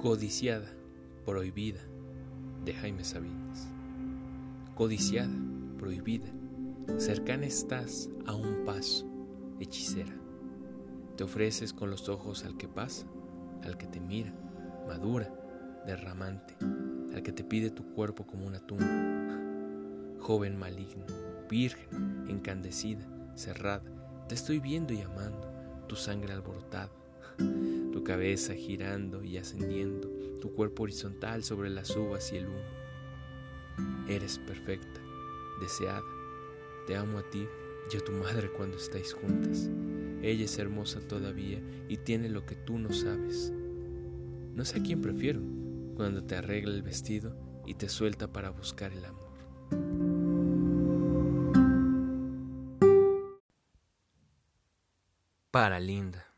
Codiciada, prohibida, de Jaime Sabines. Codiciada, prohibida, cercana estás a un paso, hechicera. Te ofreces con los ojos al que pasa, al que te mira, madura, derramante, al que te pide tu cuerpo como una tumba. Joven maligno, virgen, encandecida, cerrada, te estoy viendo y amando, tu sangre alborotada tu cabeza girando y ascendiendo, tu cuerpo horizontal sobre las uvas y el humo. Eres perfecta, deseada, te amo a ti y a tu madre cuando estáis juntas. Ella es hermosa todavía y tiene lo que tú no sabes. No sé a quién prefiero, cuando te arregla el vestido y te suelta para buscar el amor. Para linda.